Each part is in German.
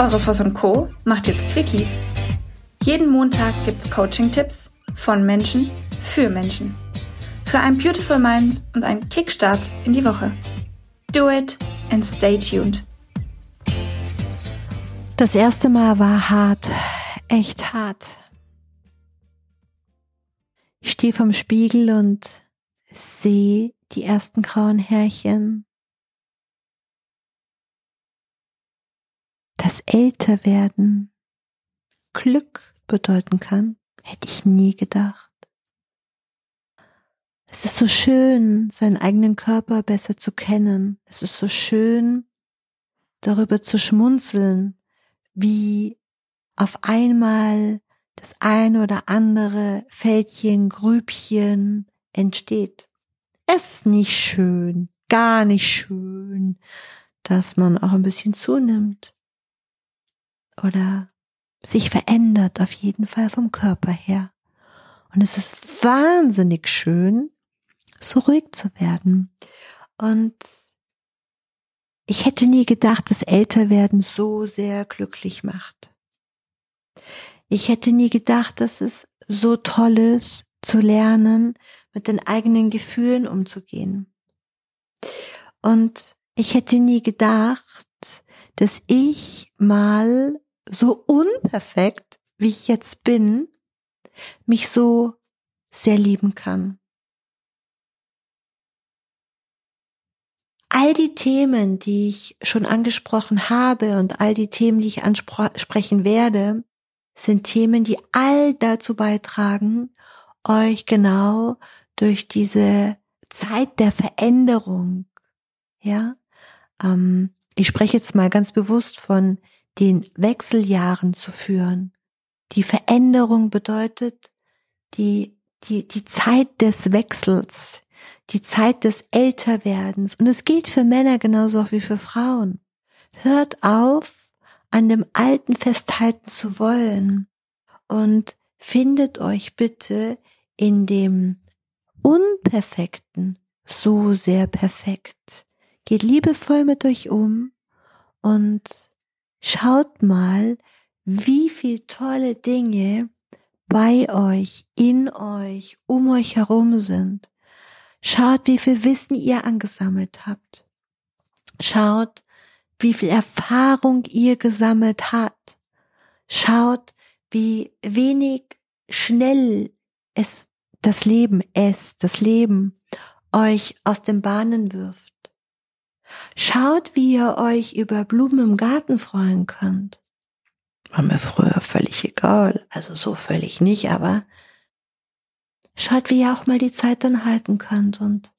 Eure und Co. macht jetzt Quickies. Jeden Montag gibt's Coaching-Tipps von Menschen für Menschen. Für ein Beautiful Mind und einen Kickstart in die Woche. Do it and stay tuned. Das erste Mal war hart, echt hart. Ich stehe vom Spiegel und sehe die ersten grauen Härchen. Das Älterwerden Glück bedeuten kann, hätte ich nie gedacht. Es ist so schön, seinen eigenen Körper besser zu kennen. Es ist so schön, darüber zu schmunzeln, wie auf einmal das eine oder andere Fältchen, Grübchen entsteht. Es ist nicht schön, gar nicht schön, dass man auch ein bisschen zunimmt oder sich verändert, auf jeden Fall vom Körper her. Und es ist wahnsinnig schön, so ruhig zu werden. Und ich hätte nie gedacht, dass Älterwerden so sehr glücklich macht. Ich hätte nie gedacht, dass es so toll ist, zu lernen, mit den eigenen Gefühlen umzugehen. Und ich hätte nie gedacht, dass ich mal so unperfekt, wie ich jetzt bin, mich so sehr lieben kann. All die Themen, die ich schon angesprochen habe und all die Themen, die ich ansprechen werde, sind Themen, die all dazu beitragen, euch genau durch diese Zeit der Veränderung, ja, ähm, ich spreche jetzt mal ganz bewusst von den Wechseljahren zu führen. Die Veränderung bedeutet die, die, die Zeit des Wechsels, die Zeit des Älterwerdens. Und es gilt für Männer genauso wie für Frauen. Hört auf, an dem Alten festhalten zu wollen und findet euch bitte in dem Unperfekten so sehr perfekt. Geht liebevoll mit euch um und schaut mal, wie viel tolle Dinge bei euch, in euch, um euch herum sind. Schaut, wie viel Wissen ihr angesammelt habt. Schaut, wie viel Erfahrung ihr gesammelt habt. Schaut, wie wenig schnell es das Leben, es, das Leben euch aus den Bahnen wirft. Schaut, wie ihr euch über Blumen im Garten freuen könnt. War mir früher völlig egal, also so völlig nicht, aber schaut, wie ihr auch mal die Zeit dann halten könnt und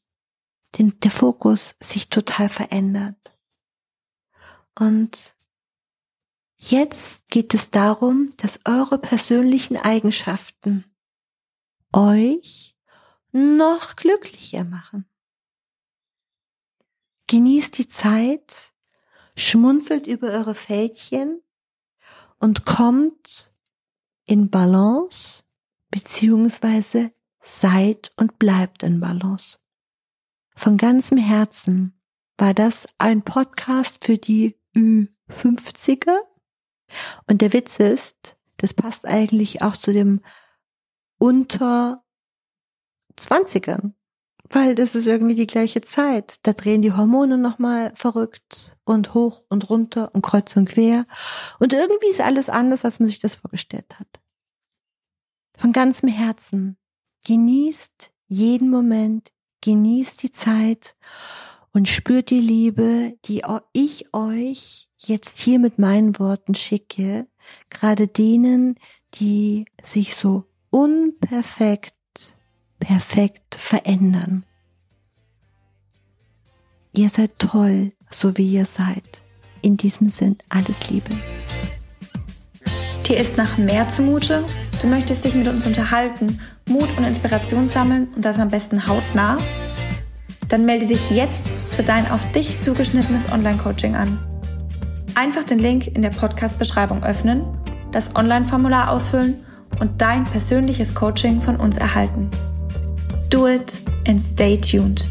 den, der Fokus sich total verändert. Und jetzt geht es darum, dass eure persönlichen Eigenschaften euch noch glücklicher machen. Genießt die Zeit, schmunzelt über eure Fältchen und kommt in Balance beziehungsweise seid und bleibt in Balance. Von ganzem Herzen war das ein Podcast für die Ü50er. Und der Witz ist, das passt eigentlich auch zu dem unter 20ern weil das ist irgendwie die gleiche Zeit. Da drehen die Hormone nochmal verrückt und hoch und runter und kreuz und quer. Und irgendwie ist alles anders, als man sich das vorgestellt hat. Von ganzem Herzen. Genießt jeden Moment, genießt die Zeit und spürt die Liebe, die ich euch jetzt hier mit meinen Worten schicke, gerade denen, die sich so unperfekt perfekt verändern. Ihr seid toll, so wie ihr seid. In diesem Sinn alles Liebe. Dir ist nach mehr zumute? Du möchtest dich mit uns unterhalten, Mut und Inspiration sammeln und das am besten hautnah? Dann melde dich jetzt für dein auf dich zugeschnittenes Online-Coaching an. Einfach den Link in der Podcast-Beschreibung öffnen, das Online-Formular ausfüllen und dein persönliches Coaching von uns erhalten. Do it and stay tuned.